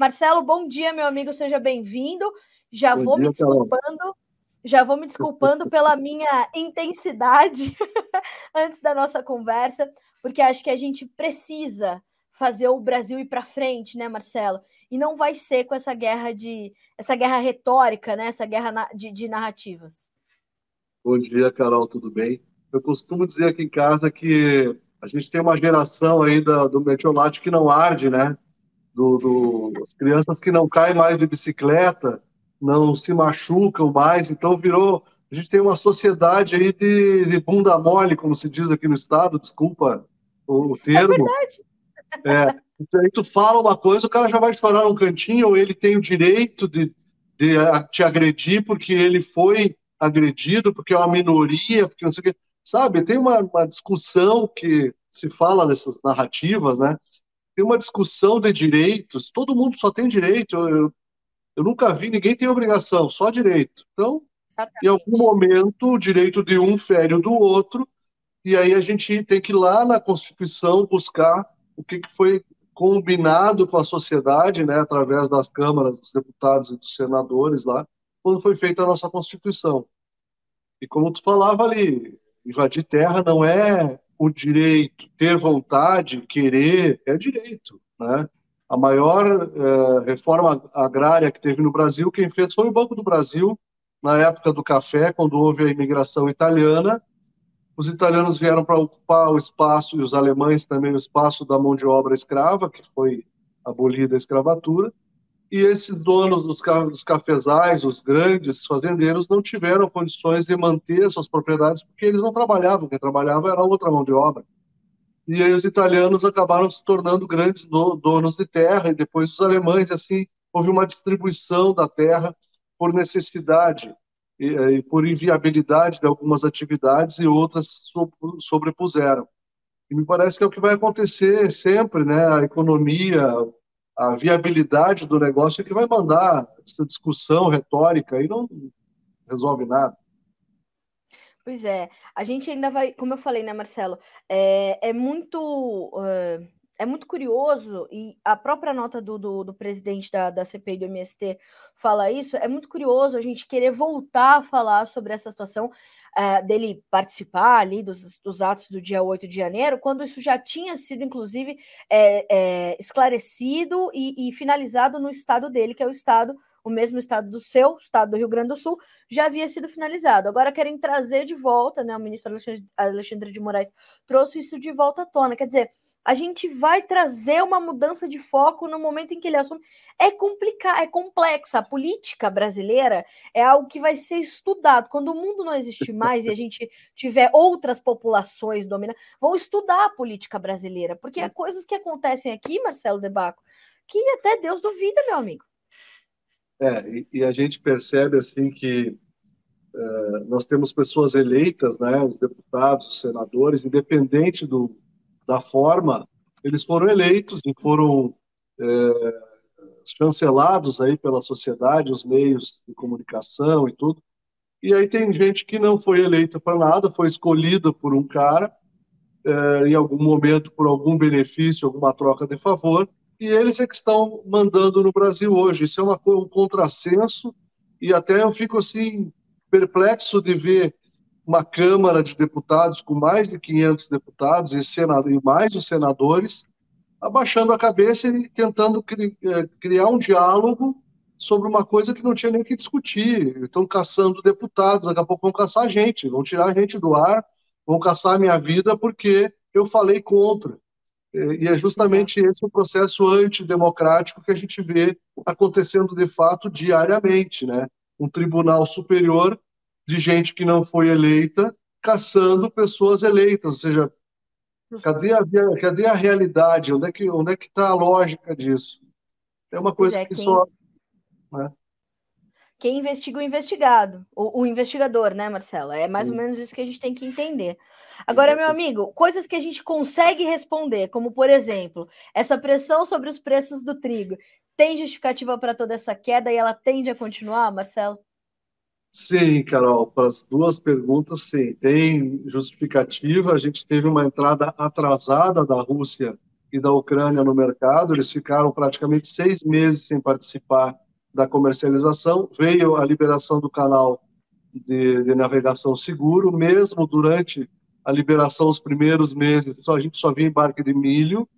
Marcelo, bom dia, meu amigo, seja bem-vindo. Já bom vou dia, me desculpando. Carol. Já vou me desculpando pela minha intensidade antes da nossa conversa, porque acho que a gente precisa fazer o Brasil ir para frente, né, Marcelo? E não vai ser com essa guerra de essa guerra retórica, né? Essa guerra de, de narrativas. Bom dia, Carol, tudo bem? Eu costumo dizer aqui em casa que a gente tem uma geração aí da, do metiolate que não arde, né? Do, do, as crianças que não caem mais de bicicleta, não se machucam mais, então virou. A gente tem uma sociedade aí de, de bunda mole, como se diz aqui no estado, desculpa o, o é termo. É verdade. É, então, aí tu fala uma coisa, o cara já vai chorar num cantinho, ou ele tem o direito de, de te agredir porque ele foi agredido, porque é uma minoria, porque não sei o quê. Sabe, tem uma, uma discussão que se fala nessas narrativas, né? Tem uma discussão de direitos, todo mundo só tem direito. Eu, eu nunca vi ninguém tem obrigação, só direito. Então, Exatamente. em algum momento, o direito de um fere o do outro, e aí a gente tem que ir lá na Constituição buscar o que, que foi combinado com a sociedade, né, através das câmaras dos deputados e dos senadores lá, quando foi feita a nossa Constituição. E como tu falava ali, invadir terra não é o direito, ter vontade, querer, é direito, né? A maior eh, reforma agrária que teve no Brasil, quem fez foi o Banco do Brasil, na época do café, quando houve a imigração italiana. Os italianos vieram para ocupar o espaço, e os alemães também, o espaço da mão de obra escrava, que foi abolida a escravatura. E esses donos dos, dos cafezais, os grandes fazendeiros, não tiveram condições de manter suas propriedades, porque eles não trabalhavam, quem trabalhava era outra mão de obra. E aí os italianos acabaram se tornando grandes donos de terra, e depois os alemães, assim, houve uma distribuição da terra por necessidade e, e por inviabilidade de algumas atividades e outras sobrepuseram. E me parece que é o que vai acontecer sempre, né? A economia, a viabilidade do negócio é que vai mandar essa discussão retórica e não resolve nada. Pois é, a gente ainda vai, como eu falei, né, Marcelo, é, é muito uh, é muito curioso, e a própria nota do, do, do, presidente da, da CPI do MST fala isso, é muito curioso a gente querer voltar a falar sobre essa situação uh, dele participar ali dos, dos atos do dia 8 de janeiro, quando isso já tinha sido, inclusive, é, é, esclarecido e, e finalizado no estado dele, que é o estado o mesmo estado do seu, estado do Rio Grande do Sul, já havia sido finalizado. Agora querem trazer de volta, né? O ministro Alexandre, Alexandre de Moraes trouxe isso de volta à tona. Quer dizer, a gente vai trazer uma mudança de foco no momento em que ele assume. É complicado, é complexa. A política brasileira é algo que vai ser estudado. Quando o mundo não existir mais e a gente tiver outras populações dominando, vão estudar a política brasileira, porque há coisas que acontecem aqui, Marcelo Debaco, que até Deus duvida, meu amigo. É, e, e a gente percebe assim que é, nós temos pessoas eleitas, né, os deputados, os senadores, independente do, da forma, eles foram eleitos e foram é, chancelados aí pela sociedade, os meios de comunicação e tudo. E aí tem gente que não foi eleita para nada, foi escolhida por um cara, é, em algum momento por algum benefício, alguma troca de favor, e eles é que estão mandando no Brasil hoje. Isso é uma, um contrassenso e até eu fico assim perplexo de ver uma Câmara de Deputados com mais de 500 deputados e, senado, e mais de senadores abaixando a cabeça e tentando cri, é, criar um diálogo sobre uma coisa que não tinha nem que discutir. Estão caçando deputados, daqui a pouco vão caçar a gente, vão tirar a gente do ar, vão caçar a minha vida porque eu falei contra. E é justamente esse o processo antidemocrático que a gente vê acontecendo de fato diariamente, né? Um tribunal superior de gente que não foi eleita caçando pessoas eleitas, ou seja, cadê a, cadê a realidade? Onde é que onde é que está a lógica disso? É uma coisa é, que quem... só né? quem investiga o investigado, o, o, investigador, né, Marcela? É mais ou menos isso que a gente tem que entender. Agora, meu amigo, coisas que a gente consegue responder, como por exemplo, essa pressão sobre os preços do trigo, tem justificativa para toda essa queda e ela tende a continuar, Marcelo? Sim, Carol, para as duas perguntas, sim, tem justificativa. A gente teve uma entrada atrasada da Rússia e da Ucrânia no mercado. Eles ficaram praticamente seis meses sem participar da comercialização. Veio a liberação do canal de, de navegação seguro, mesmo durante a liberação, os primeiros meses, a gente só via embarque de milho,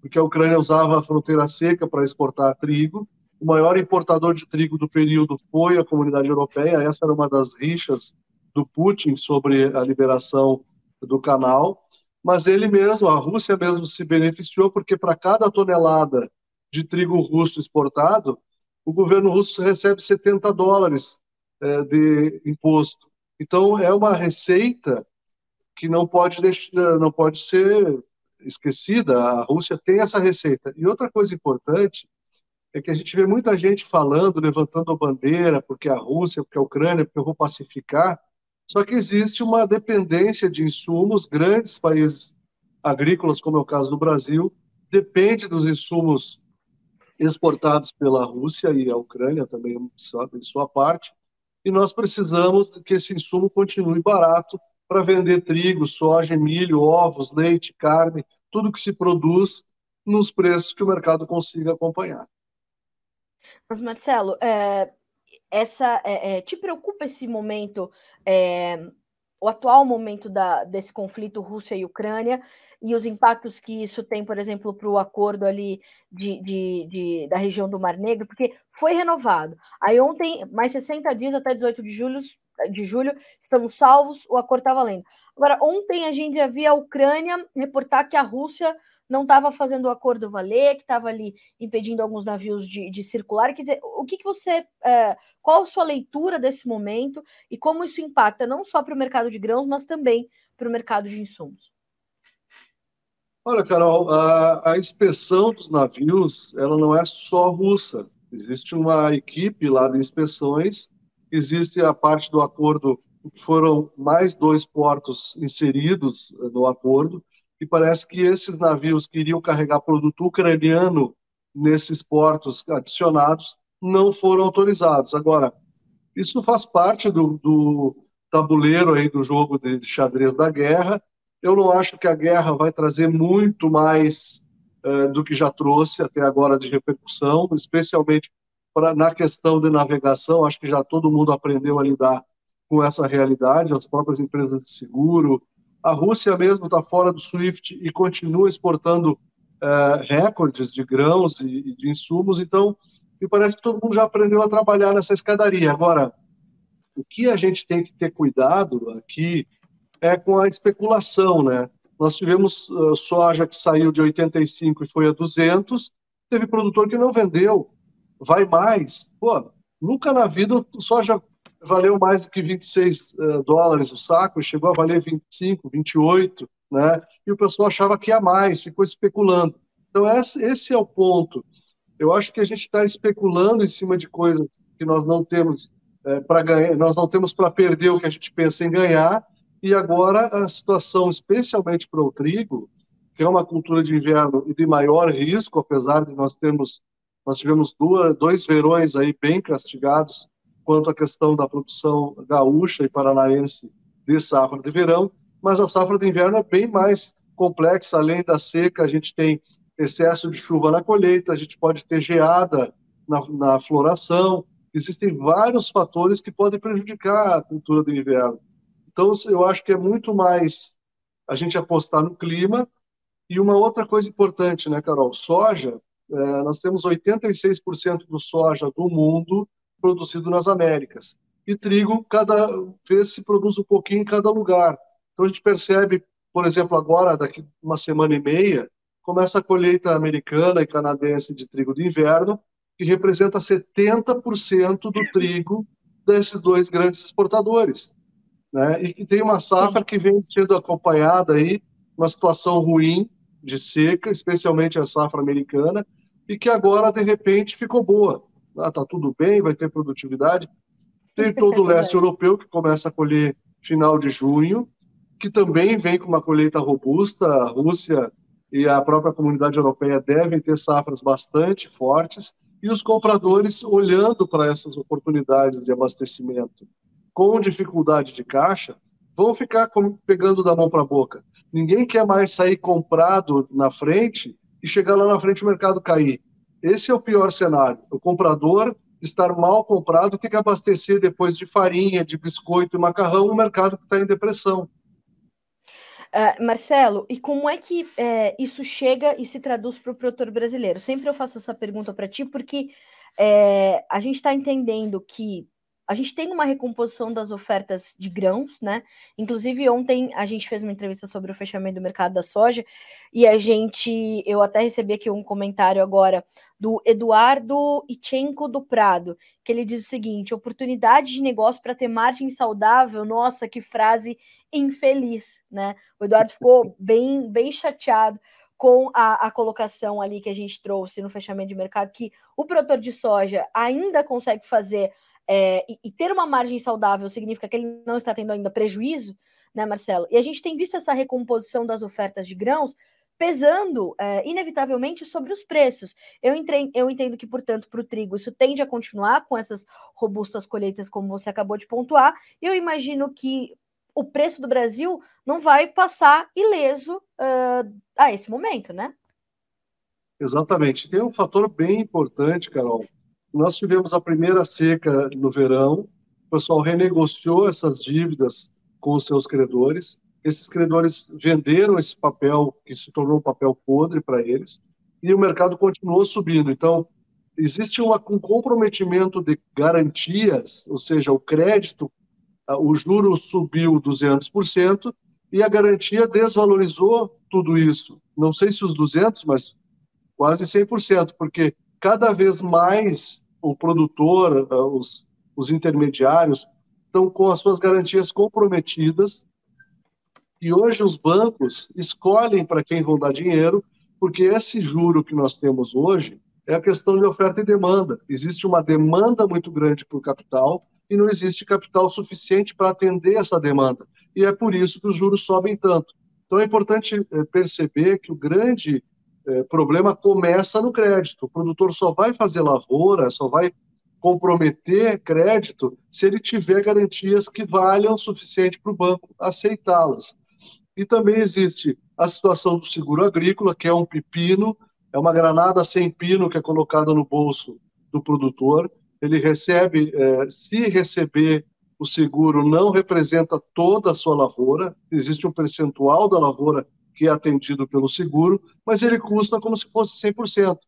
porque a Ucrânia usava a fronteira seca para exportar trigo. O maior importador de trigo do período foi a comunidade europeia. Essa era uma das rixas do Putin sobre a liberação do canal. Mas ele mesmo, a Rússia mesmo se beneficiou, porque para cada tonelada de trigo russo exportado, o governo russo recebe 70 dólares é, de imposto. Então, é uma receita que não pode, deixar, não pode ser esquecida. A Rússia tem essa receita. E outra coisa importante é que a gente vê muita gente falando, levantando a bandeira, porque a Rússia, porque a Ucrânia, porque eu vou pacificar. Só que existe uma dependência de insumos, grandes países agrícolas, como é o caso do Brasil, depende dos insumos exportados pela Rússia e a Ucrânia também em sua parte, e nós precisamos que esse insumo continue barato para vender trigo, soja, milho, ovos, leite, carne, tudo que se produz nos preços que o mercado consiga acompanhar. Mas, Marcelo, é, essa, é, é, te preocupa esse momento, é, o atual momento da, desse conflito Rússia e Ucrânia e os impactos que isso tem, por exemplo, para o acordo ali de, de, de, da região do Mar Negro, porque foi renovado. Aí ontem, mais 60 dias até 18 de julho, de julho, estamos salvos, o acordo está valendo. Agora, ontem a gente já via a Ucrânia reportar que a Rússia não estava fazendo o acordo valer, que estava ali impedindo alguns navios de, de, circular. Quer dizer, o que, que você. É, qual a sua leitura desse momento e como isso impacta não só para o mercado de grãos, mas também para o mercado de insumos? Olha, Carol, a, a inspeção dos navios ela não é só russa. Existe uma equipe lá de inspeções existe a parte do acordo, foram mais dois portos inseridos eh, no acordo, e parece que esses navios que iriam carregar produto ucraniano nesses portos adicionados não foram autorizados. Agora, isso faz parte do, do tabuleiro aí do jogo de, xadrez da guerra. Eu não acho que a guerra vai trazer muito mais uh, do que já trouxe até agora de repercussão, especialmente pra, na questão de navegação, acho que já todo mundo aprendeu a lidar com essa realidade, as próprias empresas de seguro. A Rússia mesmo está fora do SWIFT e continua exportando é, recordes de grãos e, de insumos, então me parece que todo mundo já aprendeu a trabalhar nessa escadaria. Agora, o que a gente tem que ter cuidado aqui é com a especulação, né? Nós tivemos uh, soja que saiu de 85 e foi a 200, teve produtor que não vendeu, vai mais. Pô, nunca na vida soja valeu mais do que 26 uh, eh, dólares o saco, chegou a valer 25, 28, né? E o pessoal achava que ia mais, ficou especulando. Então, esse é o ponto. Eu acho que a gente está especulando em cima de coisas que nós não temos é, para ganhar, nós não temos para perder o que a gente pensa em ganhar. E agora a situação, especialmente para o trigo, que é uma cultura de inverno e de maior risco, apesar de nós termos nós tivemos duas, dois verões aí bem castigados quanto à questão da produção gaúcha e paranaense de safra de verão, mas a safra de inverno é bem mais complexa. Além da seca, a gente tem excesso de chuva na colheita, a gente pode ter geada na, na floração. Existem vários fatores que podem prejudicar a cultura do inverno. Então, eu acho que é muito mais a gente apostar no clima. E uma outra coisa importante, né, Carol? Soja é, nós temos 86% do soja do mundo produzido nas Américas. E trigo, cada vez se produz um pouquinho em cada lugar. Então a gente percebe, por exemplo, agora, daqui uma semana e meia, começa a colheita americana e canadense de trigo de inverno, que representa 70% do trigo desses dois grandes exportadores. Né? E que tem uma safra Sim. que vem sendo acompanhada aí, uma situação ruim de seca, especialmente a safra americana, e que agora, de repente, ficou boa. Ah, tá tudo bem, vai ter produtividade. Tem todo o leste europeu que começa a colher final de junho, que também vem com uma colheita robusta. A Rússia e a própria comunidade europeia devem ter safras bastante fortes, e os compradores, olhando para essas oportunidades de abastecimento com dificuldade de caixa, vão ficar pegando da mão para a boca. Ninguém quer mais sair comprado na frente e chegar lá na frente o mercado cair. Esse é o pior cenário. O comprador estar mal comprado ter que abastecer depois de farinha, de biscoito e macarrão, um mercado que está em depressão. Uh, Marcelo, e como é que é, isso chega e se traduz para o produtor brasileiro? Sempre eu faço essa pergunta para ti, porque é, a gente está entendendo que a gente tem uma recomposição das ofertas de grãos, né? Inclusive, ontem a gente fez uma entrevista sobre o fechamento do mercado da soja e a gente, eu até recebi aqui um comentário agora do Eduardo Ichenko do Prado, que ele diz o seguinte: oportunidade de negócio para ter margem saudável. Nossa, que frase infeliz, né? O Eduardo ficou bem, bem chateado com a, a, colocação ali que a gente trouxe no fechamento de mercado, que o produtor de soja ainda consegue fazer é, e, e, ter uma margem saudável significa que ele não está tendo ainda prejuízo, né, Marcelo? E a gente tem visto essa recomposição das ofertas de grãos pesando é, inevitavelmente sobre os preços. Eu, entrei, eu entendo que, portanto, para o trigo isso tende a continuar com essas robustas colheitas, como você acabou de pontuar. E eu imagino que o preço do Brasil não vai passar ileso uh, a esse momento, né? Exatamente. Tem um fator bem importante, Carol, nós tivemos a primeira seca no verão, o pessoal renegociou essas dívidas com os seus credores, esses credores venderam esse papel, que se tornou um papel podre para eles, e o mercado continuou subindo. Então, existe uma, um comprometimento de garantias, ou seja, o crédito, o juro subiu 200% e a garantia desvalorizou tudo isso. Não sei se os 200, mas quase 100%, porque cada vez mais o produtor, eh, os, os intermediários, estão com as suas garantias comprometidas. E hoje os bancos escolhem para quem vão dar dinheiro, porque esse juro que nós temos hoje é a questão de oferta e demanda. Existe uma demanda muito grande por capital e não existe capital suficiente para atender essa demanda. E é por isso que os juros sobem tanto. Então é importante eh, perceber que o grande é, problema começa no crédito. O produtor só vai fazer lavoura, só vai comprometer crédito se ele tiver garantias que valham o suficiente para o banco aceitá-las. E também existe a situação do seguro agrícola, que é um pepino, é uma granada sem pino que é colocada no bolso do produtor. Ele recebe, é, se receber o seguro, não representa toda a sua lavoura, existe um percentual da lavoura que é atendido pelo seguro, mas ele custa como se fosse 100%.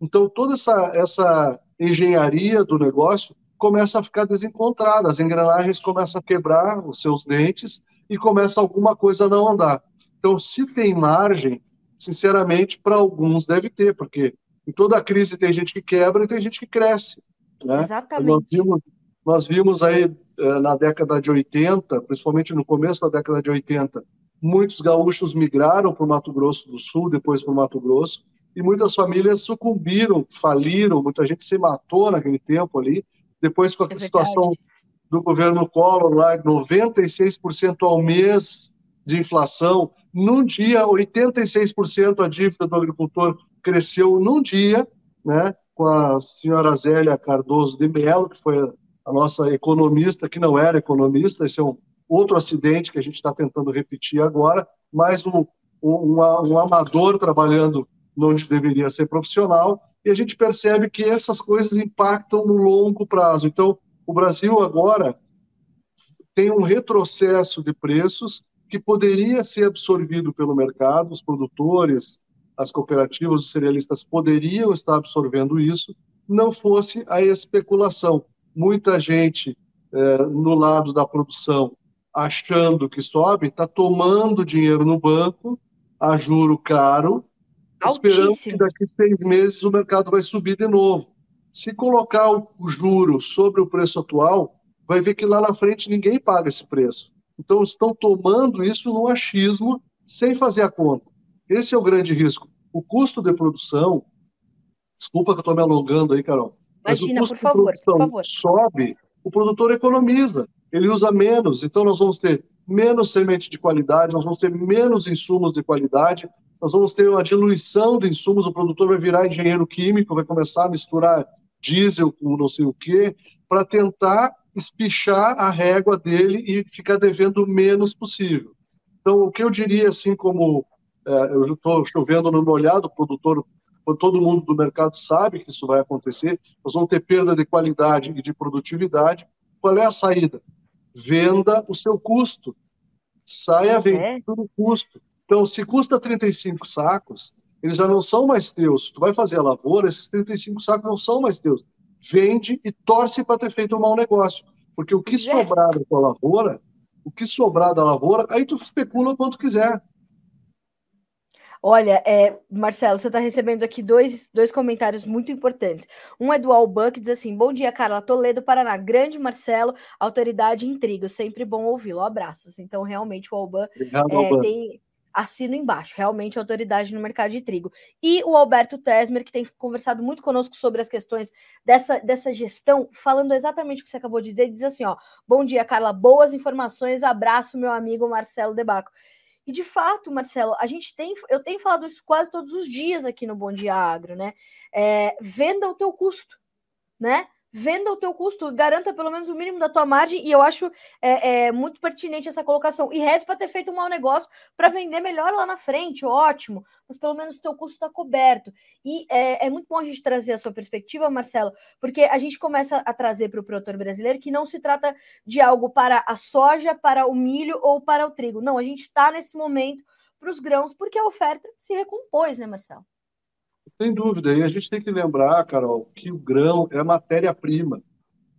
Então, toda essa, essa engenharia do negócio começa a ficar desencontrada, as engrenagens começam a quebrar os seus dentes e começa alguma coisa a não andar. Então, se tem margem, sinceramente, para alguns deve ter, porque em toda crise tem gente que quebra e tem gente que cresce. Né? Exatamente. Nós vimos, nós vimos aí eh, na década de 80, principalmente no começo da década de 80, Muitos gaúchos migraram para o Mato Grosso do Sul, depois para o Mato Grosso, e muitas famílias sucumbiram, faliram, muita gente se matou naquele tempo ali. Depois, com a é situação do governo Collor, lá, 96% ao mês de inflação, num dia, 86% a dívida do agricultor cresceu num dia, né, com a senhora Zélia Cardoso de Mello, que foi a nossa economista, que não era economista, esse é um outro acidente que a gente está tentando repetir agora, mais um, um, um amador trabalhando onde deveria ser profissional, e a gente percebe que essas coisas impactam no longo prazo. Então, o Brasil agora tem um retrocesso de preços que poderia ser absorvido pelo mercado, os produtores, as cooperativas, os cerealistas poderiam estar absorvendo isso, não fosse a especulação. Muita gente é, no lado da produção achando que sobe, está tomando dinheiro no banco a juro caro, Altíssimo. esperando que daqui a seis meses o mercado vai subir de novo. Se colocar o, juro sobre o preço atual, vai ver que lá na frente ninguém paga esse preço. Então estão tomando isso no achismo sem fazer a conta. Esse é o grande risco. O custo de produção, desculpa que eu estou me alongando aí, Carol, Imagina, mas o custo favor, de produção sobe, o produtor economiza ele usa menos. Então, nós vamos ter menos semente de qualidade, nós vamos ter menos insumos de qualidade, nós vamos ter uma diluição de insumos. O produtor vai virar engenheiro químico, vai começar a misturar diesel com não sei o quê, para tentar espichar a régua dele e ficar devendo o menos possível. Então, o que eu diria, assim, como é, eu estou chovendo no molhado, o produtor, todo mundo do mercado sabe que isso vai acontecer, nós vamos ter perda de qualidade e de produtividade. Qual é a saída? Venda o seu custo. Saia vendendo o custo. Então, se custa 35 sacos, eles já não são mais teus. Tu vai fazer a lavoura, esses 35 sacos não são mais teus. Vende e torce para ter feito um mau negócio. Porque o que é. sobrar da tua lavoura, o que sobrar da lavoura, aí tu especula quanto quiser. Olha, é, Marcelo, você está recebendo aqui dois, dois comentários muito importantes. Um é do Alban, que diz assim: Bom dia, Carla Toledo, Paraná. Grande Marcelo, autoridade em trigo. Sempre bom ouvi-lo. Abraços. Então, realmente, o Alban, Obrigado, é, Alban. tem assino embaixo, realmente autoridade no mercado de trigo. E o Alberto Tesmer, que tem conversado muito conosco sobre as questões dessa, dessa gestão, falando exatamente o que você acabou de dizer, diz assim: ó, bom dia, Carla, boas informações, abraço, meu amigo Marcelo Debaco. E de fato, Marcelo, a gente tem, eu tenho falado isso quase todos os dias aqui no Bom Dia Agro, né? É, venda o teu custo, né? Venda o teu custo, garanta pelo menos o mínimo da tua margem, e eu acho é, é muito pertinente essa colocação. E resta para ter feito um mau negócio para vender melhor lá na frente, ótimo, mas pelo menos o teu custo está coberto. E é, é, muito bom a gente trazer a sua perspectiva, Marcelo, porque a gente começa a trazer para o produtor brasileiro que não se trata de algo para a soja, para o milho ou para o trigo. Não, a gente está nesse momento para os grãos, porque a oferta se recompôs, né, Marcelo? Sem dúvida. E a gente tem que lembrar, Carol, que o grão é matéria-prima,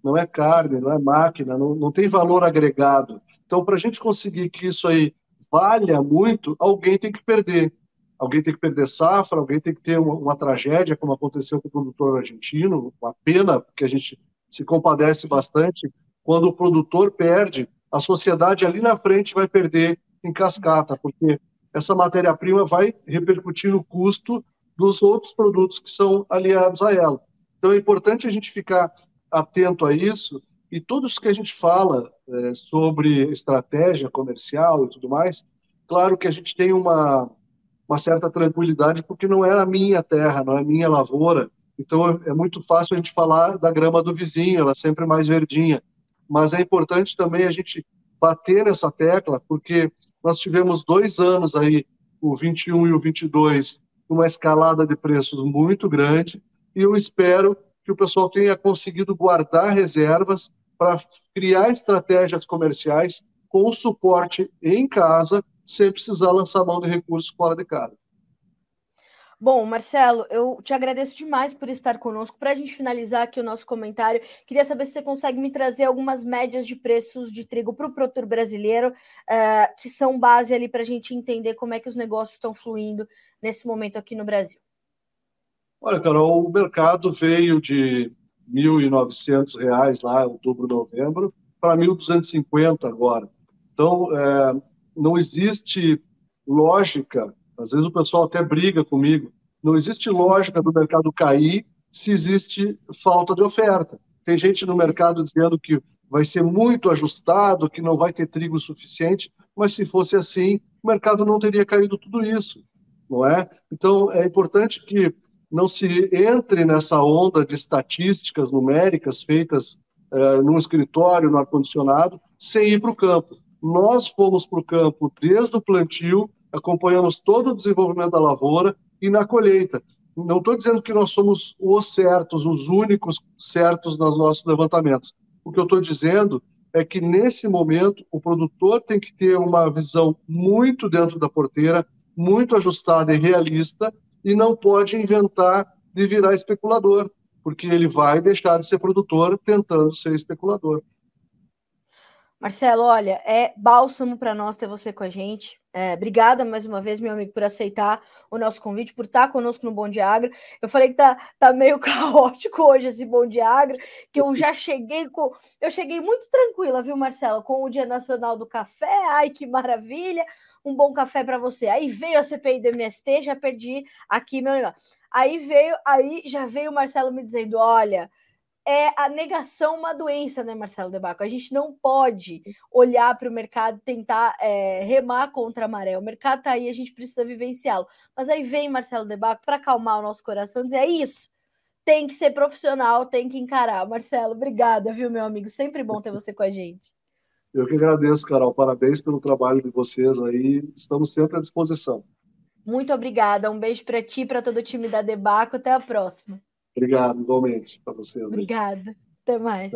não é carne, não é máquina, não, não tem valor agregado. Então, para a gente conseguir que isso aí valha muito, alguém tem que perder. Alguém tem que perder safra, alguém tem que ter uma, uma tragédia, como aconteceu com o produtor argentino, uma pena, porque a gente se compadece bastante. Quando o produtor perde, a sociedade ali na frente vai perder em cascata, porque essa matéria-prima vai repercutir no custo dos outros produtos que são aliados a ela. Então é importante a gente ficar atento a isso e todos que a gente fala é, sobre estratégia comercial e tudo mais, claro que a gente tem uma, uma certa tranquilidade porque não é a minha terra, não é a minha lavoura, então é muito fácil a gente falar da grama do vizinho, ela é sempre mais verdinha. Mas é importante também a gente bater nessa tecla, porque nós tivemos dois anos aí, o 21 e o 22, uma escalada de preços muito grande e eu espero que o pessoal tenha conseguido guardar reservas para criar estratégias comerciais com suporte em casa, sem precisar lançar mão de recursos fora de casa. Bom, Marcelo, eu te agradeço demais por estar conosco. Para a gente finalizar aqui o nosso comentário, queria saber se você consegue me trazer algumas médias de preços de trigo para o produtor brasileiro, uh, que são base ali para a gente entender como é que os negócios estão fluindo nesse momento aqui no Brasil. Olha, Carol, o mercado veio de R$ 1.900 lá, outubro, novembro, para 1.250 agora. Então, é, não existe lógica às vezes o pessoal até briga comigo. Não existe lógica do mercado cair se existe falta de oferta. Tem gente no mercado dizendo que vai ser muito ajustado, que não vai ter trigo suficiente, mas se fosse assim, o mercado não teria caído tudo isso, não é? Então, é importante que não se entre nessa onda de estatísticas numéricas feitas uh, num escritório, no ar-condicionado, sem ir para o campo. Nós fomos para o campo desde o plantio acompanhamos todo o desenvolvimento da lavoura e na colheita. Não estou dizendo que nós somos os certos, os únicos certos nos nossos levantamentos. O que eu estou dizendo é que, nesse momento, o produtor tem que ter uma visão muito dentro da porteira, muito ajustada e realista, e não pode inventar de virar especulador, porque ele vai deixar de ser produtor tentando ser especulador. Marcelo, olha, é bálsamo para nós ter você com a gente. É, obrigada mais uma vez, meu amigo, por aceitar o nosso convite, por estar conosco no Bom Diagra. Eu falei que tá, tá meio caótico hoje esse Bom Diagra, que eu já cheguei com. Eu cheguei muito tranquila, viu, Marcelo? Com o Dia Nacional do Café. Ai, que maravilha! Um bom café para você. Aí veio a CPI do MST, já perdi aqui meu negócio. Aí veio, aí já veio o Marcelo me dizendo: olha é a negação uma doença, né, Marcelo Debaco? A gente não pode olhar para o mercado tentar é, remar contra a maré. O mercado está aí, a gente precisa vivenciá-lo. Mas aí vem Marcelo Debaco para acalmar o nosso coração e dizer: é isso, tem que ser profissional, tem que encarar. Marcelo, obrigada, viu, meu amigo? Sempre bom ter você com a gente. Eu que agradeço, Carol. Parabéns pelo trabalho de vocês aí. Estamos sempre à disposição. Muito obrigada. Um beijo para ti, para todo o time da Debaco. Até a próxima. Obrigado, igualmente, para vocês. Obrigada. Até mais.